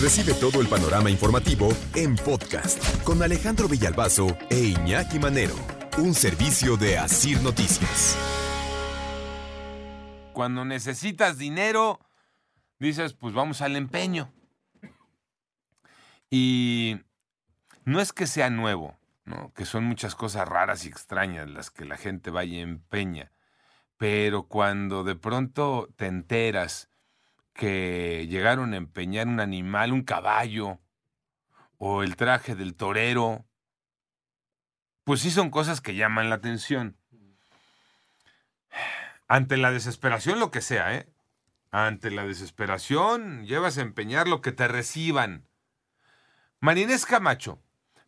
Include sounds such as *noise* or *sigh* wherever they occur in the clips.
Recibe todo el panorama informativo en podcast con Alejandro Villalbazo e Iñaki Manero. Un servicio de Asir Noticias. Cuando necesitas dinero, dices, pues vamos al empeño. Y no es que sea nuevo, que son muchas cosas raras y extrañas las que la gente vaya y empeña. Pero cuando de pronto te enteras que llegaron a empeñar un animal, un caballo, o el traje del torero, pues sí son cosas que llaman la atención. *sighs* Ante la desesperación, lo que sea, ¿eh? Ante la desesperación, llevas a empeñar lo que te reciban. Marinés Camacho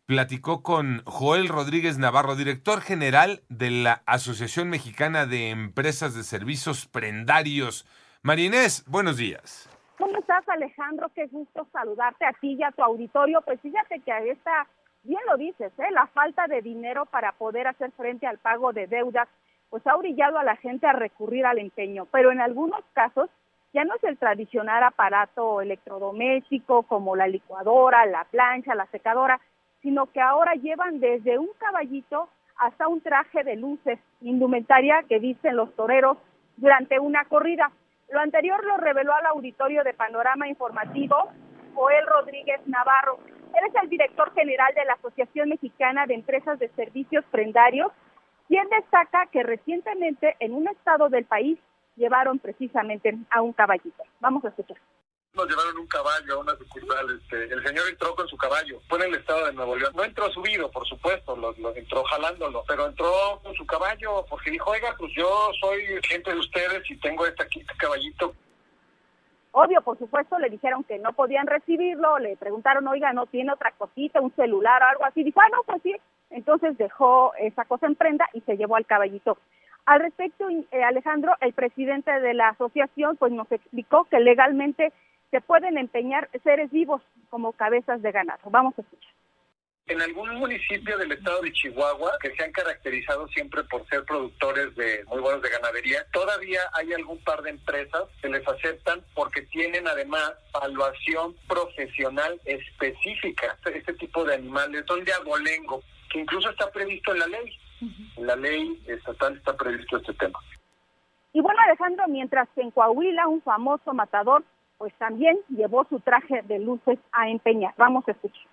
platicó con Joel Rodríguez Navarro, director general de la Asociación Mexicana de Empresas de Servicios Prendarios. Marinés, buenos días. ¿Cómo estás, Alejandro? Qué gusto saludarte a ti y a tu auditorio. Pues fíjate que a esta, bien lo dices, ¿eh? la falta de dinero para poder hacer frente al pago de deudas, pues ha orillado a la gente a recurrir al empeño. Pero en algunos casos ya no es el tradicional aparato electrodoméstico como la licuadora, la plancha, la secadora, sino que ahora llevan desde un caballito hasta un traje de luces, indumentaria que visten los toreros durante una corrida. Lo anterior lo reveló al auditorio de Panorama Informativo Joel Rodríguez Navarro. Él es el director general de la Asociación Mexicana de Empresas de Servicios Prendarios, quien destaca que recientemente en un estado del país llevaron precisamente a un caballito. Vamos a escuchar nos llevaron un caballo a una sucursal. Este, el señor entró con su caballo. Fue en el estado de Nuevo León. No entró subido, por supuesto, lo, entró jalándolo, pero entró con su caballo porque dijo, oiga, pues yo soy gente de ustedes y tengo este aquí, este caballito. Obvio, por supuesto, le dijeron que no podían recibirlo, le preguntaron, oiga, ¿no tiene otra cosita, un celular o algo así? Dijo, ah, no, pues sí. Entonces dejó esa cosa en prenda y se llevó al caballito. Al respecto, eh, Alejandro, el presidente de la asociación, pues nos explicó que legalmente se pueden empeñar seres vivos como cabezas de ganado. Vamos a escuchar. En algún municipio del estado de Chihuahua, que se han caracterizado siempre por ser productores de muy buenos de ganadería, todavía hay algún par de empresas que les aceptan porque tienen además evaluación profesional específica. Este tipo de animales son de abolengo, que incluso está previsto en la ley. En la ley estatal está previsto este tema. Y bueno, Alejandro, mientras que en Coahuila un famoso matador pues también llevó su traje de luces a empeñar. Vamos a escuchar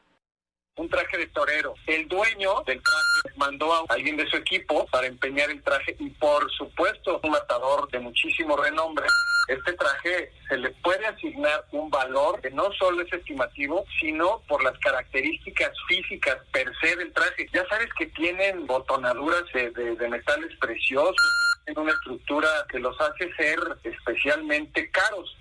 un traje de torero. El dueño del traje mandó a alguien de su equipo para empeñar el traje y por supuesto un matador de muchísimo renombre. Este traje se le puede asignar un valor que no solo es estimativo, sino por las características físicas per se del traje. Ya sabes que tienen botonaduras de, de metales preciosos, tienen una estructura que los hace ser especialmente caros.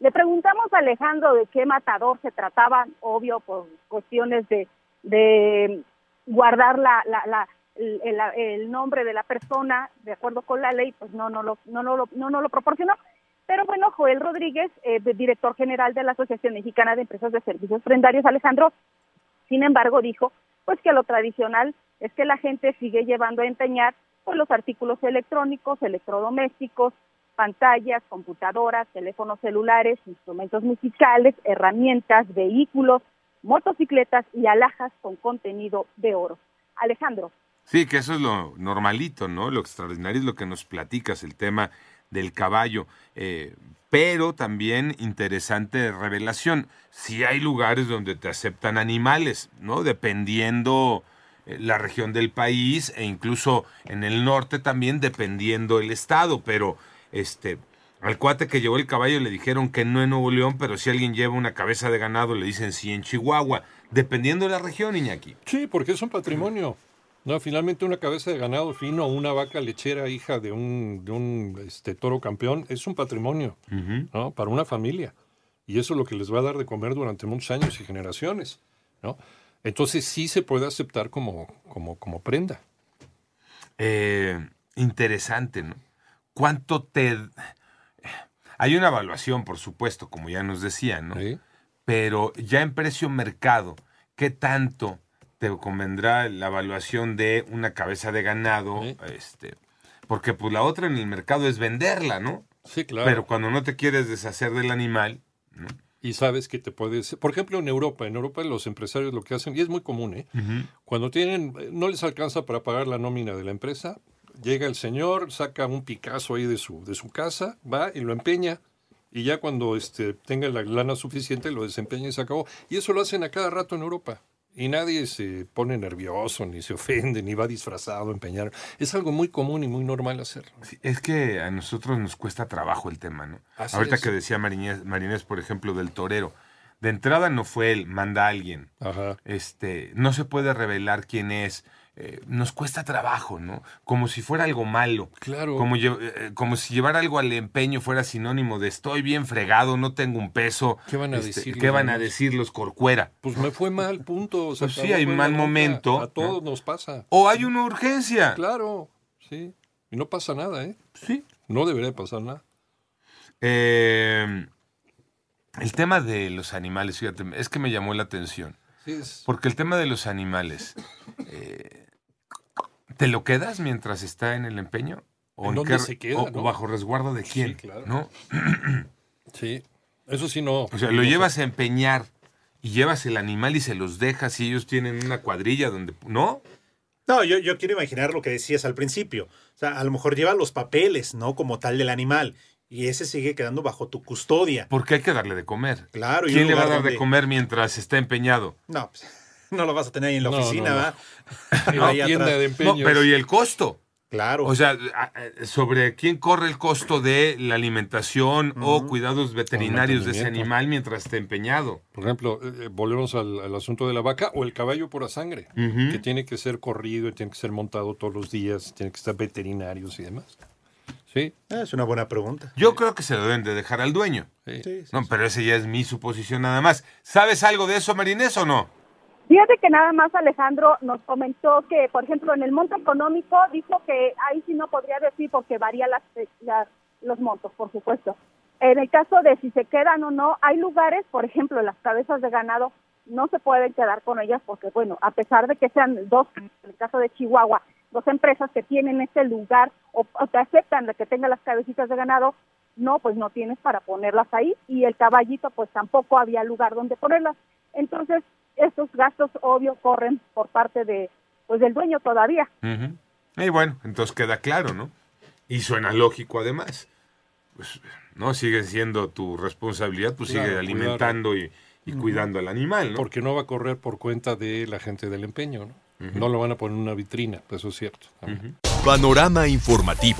Le preguntamos a Alejandro de qué matador se trataba, obvio, por cuestiones de, de guardar la, la, la el, el, nombre de la persona de acuerdo con la ley, pues no, no, lo, no, no, no, no lo proporcionó. Pero bueno, Joel Rodríguez, eh, director general de la Asociación Mexicana de Empresas de Servicios Prendarios, Alejandro, sin embargo, dijo pues que lo tradicional es que la gente sigue llevando a empeñar pues, los artículos electrónicos, electrodomésticos, pantallas, computadoras, teléfonos celulares, instrumentos musicales, herramientas, vehículos, motocicletas y alhajas con contenido de oro. Alejandro. Sí, que eso es lo normalito, ¿no? Lo extraordinario es lo que nos platicas, el tema del caballo. Eh, pero también interesante revelación. Sí hay lugares donde te aceptan animales, ¿no? Dependiendo eh, la región del país e incluso en el norte también dependiendo el estado, pero este, al cuate que llevó el caballo le dijeron que no en Nuevo León, pero si alguien lleva una cabeza de ganado le dicen sí en Chihuahua, dependiendo de la región, Iñaki. Sí, porque es un patrimonio. No, finalmente una cabeza de ganado fino o una vaca lechera hija de un, de un este, toro campeón es un patrimonio, ¿no? Para una familia. Y eso es lo que les va a dar de comer durante muchos años y generaciones, ¿no? Entonces sí se puede aceptar como, como, como prenda. Eh, interesante, ¿no? ¿Cuánto te... Hay una evaluación, por supuesto, como ya nos decían, ¿no? ¿sí? Pero ya en precio mercado, ¿qué tanto te convendrá la evaluación de una cabeza de ganado? Sí. Este, porque pues la otra en el mercado es venderla, ¿no? Sí, claro. Pero cuando no te quieres deshacer del animal, ¿no? y sabes que te puedes... Por ejemplo, en Europa, en Europa los empresarios lo que hacen, y es muy común, ¿eh? Cuando tienen, no les alcanza para pagar la nómina de la empresa, llega el señor, saca un Picasso ahí de su, de su casa, va y lo empeña, y ya cuando este, tenga la lana suficiente lo desempeña y se acabó. Y eso lo hacen a cada rato en Europa. Y nadie se pone nervioso, ni se ofende, ni va disfrazado a empeñar. Es algo muy común y muy normal hacerlo. Sí, es que a nosotros nos cuesta trabajo el tema, ¿no? Ahorita que decía Marinés, Marinés, por ejemplo, del torero. De entrada no fue él, manda a alguien. Ajá. Este, no se puede revelar quién es. Eh, nos cuesta trabajo, ¿no? Como si fuera algo malo. Claro. Como, lle- eh, como si llevar algo al empeño fuera sinónimo de estoy bien fregado, no tengo un peso. ¿Qué van a Este, decir ¿Qué van a decir los corcuera? Pues me fue mal, punto. Pues sí, hay mal momento, A todos ¿no? nos pasa. O hay una urgencia. Claro, sí. Y no pasa nada, ¿eh? Sí. No debería pasar nada. Eh, el tema de los animales, fíjate, es que me llamó la atención. Sí, es- Porque el tema de los animales, eh, ¿te lo quedas mientras está en el empeño? ¿O, ¿En en dónde se queda, o- no? o bajo resguardo de quién? claro. ¿no? *clears throat* sí. Eso sí no. O sea, lo llevas a empeñar y llevas el animal y se los dejas y ellos tienen una cuadrilla donde... ¿No? No, yo, yo quiero imaginar lo que decías al principio. O sea, a lo mejor lleva los papeles, ¿no? Como tal del animal. Y ese sigue quedando bajo tu custodia. Porque hay que darle de comer. Claro, y ¿Quién le va a dar de comer mientras está empeñado? No, pues, *laughs* no lo vas a tener ahí en la No, oficina, la *laughs* *laughs* tienda atrás. de No, empeños. pero ¿y el costo? Claro. O sea, sobre quién corre el costo de la alimentación o cuidados veterinarios de ese animal mientras esté empeñado. Por ejemplo, eh, eh, volvemos al, al asunto de la vaca o el caballo por sangre, Ujú. que tiene que ser corrido, y tiene que ser montado todos los días, tiene que estar veterinarios y demás. Sí, es una buena pregunta. Yo creo que se lo deben de dejar al dueño. sí. No, pero ese ya es mi suposición nada más. ¿Sabes algo de eso, Marinés, o no? Fíjate que nada más Alejandro nos comentó que, por ejemplo, en el monto económico dijo que ahí sí no podría decir porque varía las, las- los montos, por supuesto. En el caso de si se quedan o no, hay lugares, por ejemplo, las cabezas de ganado no se pueden quedar con ellas porque, bueno, a pesar de que sean dos, en el caso de Chihuahua, dos empresas que tienen ese lugar o, o te aceptan de que tenga las cabecitas de ganado, no, pues no tienes para ponerlas ahí y el caballito pues tampoco había lugar donde ponerlas. Entonces, estos gastos obvio corren por parte de pues del dueño todavía. Y bueno, entonces queda claro, ¿no? Y suena lógico además. Pues, no, sigue siendo tu responsabilidad, pues Claro, sigue alimentando y, y cuidando al animal, ¿no? Porque no va a correr por cuenta de la gente del empeño, ¿no? No lo van a poner en una vitrina, eso es cierto. Panorama informativo.